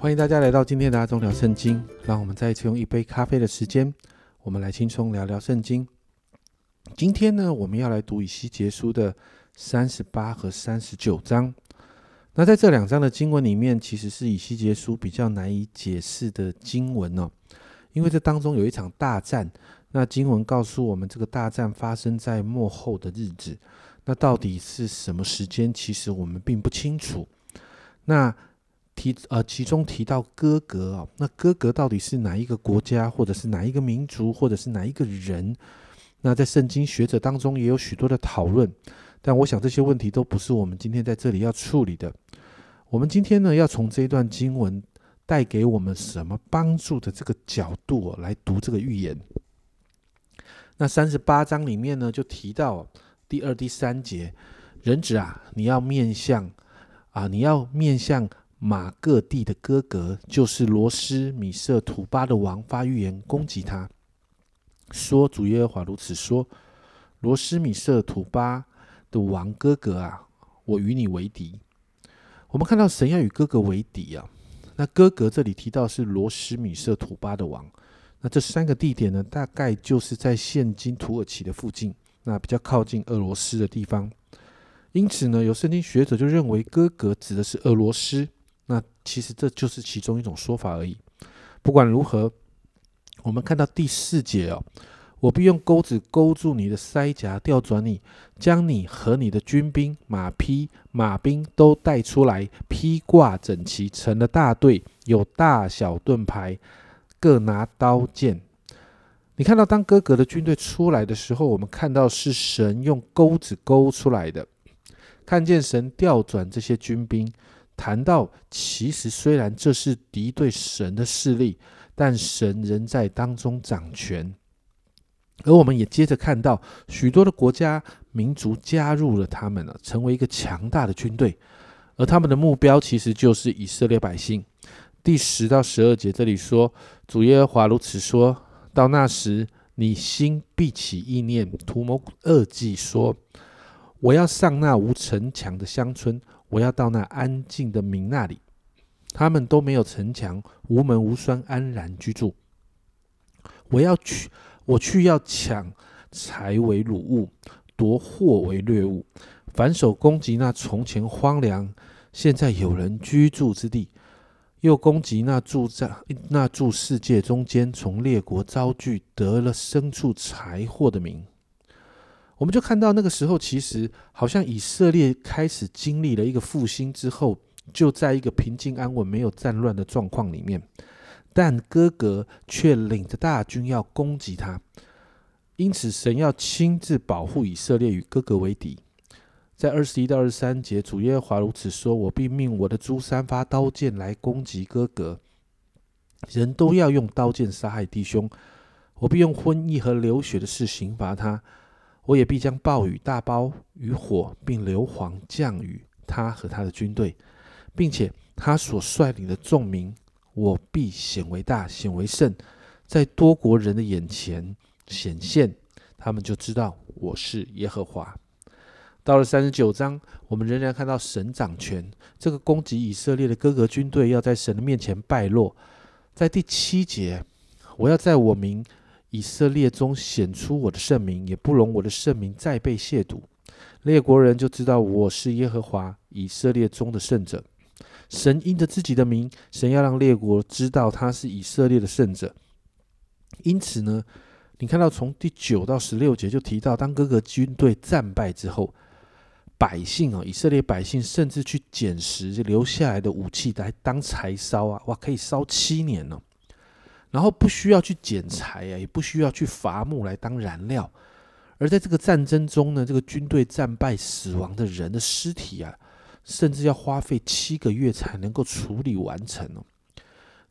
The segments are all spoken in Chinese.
欢迎大家来到今天的阿忠聊圣经。让我们再一次用一杯咖啡的时间，我们来轻松聊聊圣经。今天呢，我们要来读以西结书的三十八和三十九章。那在这两章的经文里面，其实是以西结书比较难以解释的经文哦，因为这当中有一场大战。那经文告诉我们，这个大战发生在末后的日子。那到底是什么时间？其实我们并不清楚。那提呃，其中提到哥格啊，那哥格到底是哪一个国家，或者是哪一个民族，或者是哪一个人？那在圣经学者当中也有许多的讨论，但我想这些问题都不是我们今天在这里要处理的。我们今天呢，要从这一段经文带给我们什么帮助的这个角度来读这个预言。那三十八章里面呢，就提到第二、第三节，人子啊，你要面向啊，你要面向。马各地的哥哥就是罗斯米色土巴的王发预言攻击他，说主耶和华如此说：罗斯米色土巴的王哥哥啊，我与你为敌。我们看到神要与哥哥为敌啊。那哥哥这里提到是罗斯米色土巴的王。那这三个地点呢，大概就是在现今土耳其的附近，那比较靠近俄罗斯的地方。因此呢，有圣经学者就认为哥哥指的是俄罗斯。其实这就是其中一种说法而已。不管如何，我们看到第四节哦，我必用钩子勾住你的腮颊，调转你，将你和你的军兵、马匹、马兵都带出来，披挂整齐，成了大队，有大小盾牌，各拿刀剑。你看到当哥哥的军队出来的时候，我们看到是神用钩子勾出来的，看见神调转这些军兵。谈到，其实虽然这是敌对神的势力，但神仍在当中掌权。而我们也接着看到，许多的国家民族加入了他们了，成为一个强大的军队。而他们的目标其实就是以色列百姓。第十到十二节这里说：“主耶和华如此说：到那时，你心必起意念，图谋恶计，说：我要上那无城墙的乡村。”我要到那安静的民那里，他们都没有城墙，无门无栓，安然居住。我要去，我去要抢财为掳物，夺货为掠物，反手攻击那从前荒凉、现在有人居住之地，又攻击那住在那住世界中间，从列国遭拒得了牲畜财货的民。我们就看到那个时候，其实好像以色列开始经历了一个复兴之后，就在一个平静安稳、没有战乱的状况里面。但哥哥却领着大军要攻击他，因此神要亲自保护以色列与哥哥为敌。在二十一到二十三节，主耶和华如此说：“我必命我的诸三发刀剑来攻击哥哥，人都要用刀剑杀害弟兄。我必用瘟疫和流血的事刑罚他。”我也必将暴雨、大包与火，并硫磺降雨他和他的军队，并且他所率领的众民，我必显为大，显为圣，在多国人的眼前显现，他们就知道我是耶和华。到了三十九章，我们仍然看到神掌权，这个攻击以色列的哥哥军队要在神的面前败落。在第七节，我要在我名。以色列中显出我的圣名，也不容我的圣名再被亵渎。列国人就知道我是耶和华以色列中的圣者。神因着自己的名，神要让列国知道他是以色列的圣者。因此呢，你看到从第九到十六节就提到，当各个军队战败之后，百姓啊，以色列百姓甚至去捡拾留下来的武器来当柴烧啊，哇，可以烧七年呢。然后不需要去捡柴啊，也不需要去伐木来当燃料。而在这个战争中呢，这个军队战败死亡的人的尸体啊，甚至要花费七个月才能够处理完成哦。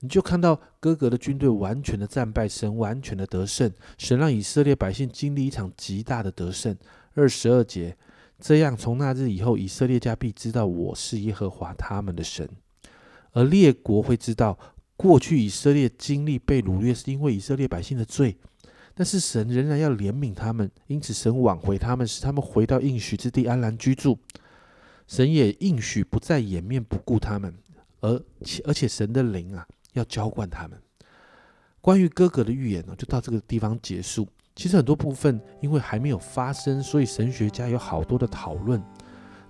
你就看到哥哥的军队完全的战败，神完全的得胜，神让以色列百姓经历一场极大的得胜。二十二节，这样从那日以后，以色列家必知道我是耶和华他们的神，而列国会知道。过去以色列经历被掳掠，是因为以色列百姓的罪，但是神仍然要怜悯他们，因此神挽回他们，使他们回到应许之地安然居住。神也应许不再掩面不顾他们，而且而且神的灵啊要浇灌他们。关于哥哥的预言呢，就到这个地方结束。其实很多部分因为还没有发生，所以神学家有好多的讨论。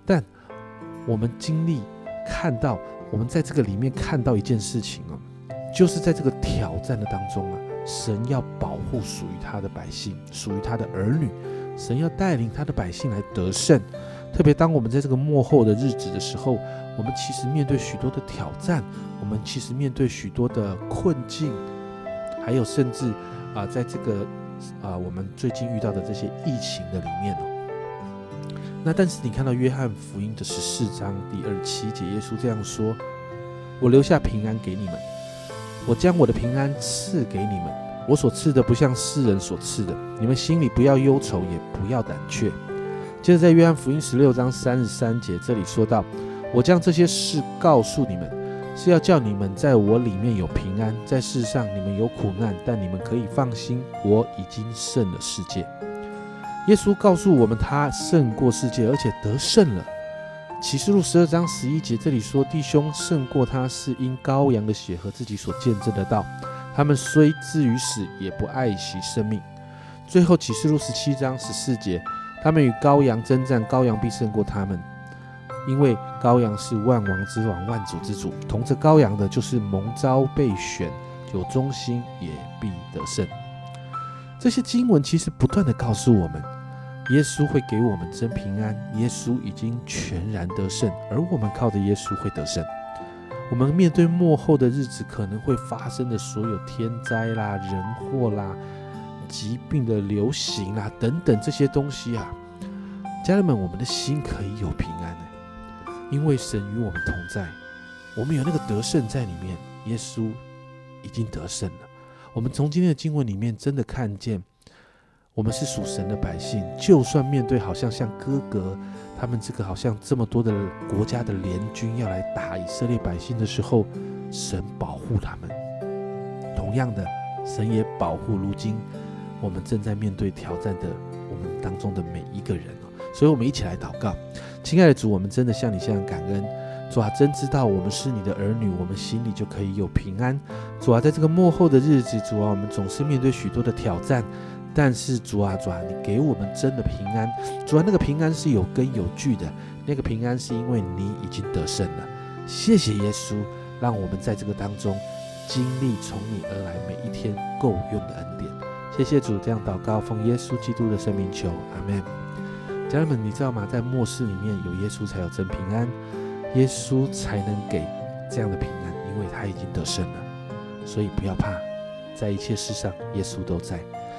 但我们经历看到，我们在这个里面看到一件事情哦，就是在这个挑战的当中啊，神要保护属于他的百姓，属于他的儿女。神要带领他的百姓来得胜。特别当我们在这个幕后的日子的时候，我们其实面对许多的挑战，我们其实面对许多的困境。还有，甚至啊，在这个啊，我们最近遇到的这些疫情的里面哦，那但是你看到约翰福音的十四章第二十七节，耶稣这样说：“我留下平安给你们，我将我的平安赐给你们，我所赐的不像世人所赐的，你们心里不要忧愁，也不要胆怯。”接着在约翰福音十六章三十三节这里说到：“我将这些事告诉你们。”是要叫你们在我里面有平安，在世上你们有苦难，但你们可以放心，我已经胜了世界。耶稣告诉我们，他胜过世界，而且得胜了。启示录十二章十一节这里说：“弟兄胜过他，是因羔羊的血和自己所见证的道。他们虽至于死，也不爱惜生命。”最后启示录十七章十四节：“他们与羔羊征战，羔羊必胜过他们。”因为羔羊是万王之王、万主之主，同着羔羊的就是蒙召被选，有忠心也必得胜。这些经文其实不断的告诉我们，耶稣会给我们真平安，耶稣已经全然得胜，而我们靠着耶稣会得胜。我们面对末后的日子可能会发生的所有天灾啦、人祸啦、疾病的流行啦等等这些东西啊，家人们，我们的心可以有平安。因为神与我们同在，我们有那个得胜在里面。耶稣已经得胜了。我们从今天的经文里面真的看见，我们是属神的百姓。就算面对好像像哥哥他们这个好像这么多的国家的联军要来打以色列百姓的时候，神保护他们。同样的，神也保护如今我们正在面对挑战的我们当中的每一个人。所以，我们一起来祷告。亲爱的主，我们真的向你向感恩。主啊，真知道我们是你的儿女，我们心里就可以有平安。主啊，在这个幕后的日子，主啊，我们总是面对许多的挑战，但是主啊，主啊，你给我们真的平安。主啊，那个平安是有根有据的，那个平安是因为你已经得胜了。谢谢耶稣，让我们在这个当中经历从你而来每一天够用的恩典。谢谢主，这样祷告，奉耶稣基督的生命求，阿门。家人们，你知道吗？在末世里面有耶稣才有真平安，耶稣才能给这样的平安，因为他已经得胜了。所以不要怕，在一切事上耶稣都在。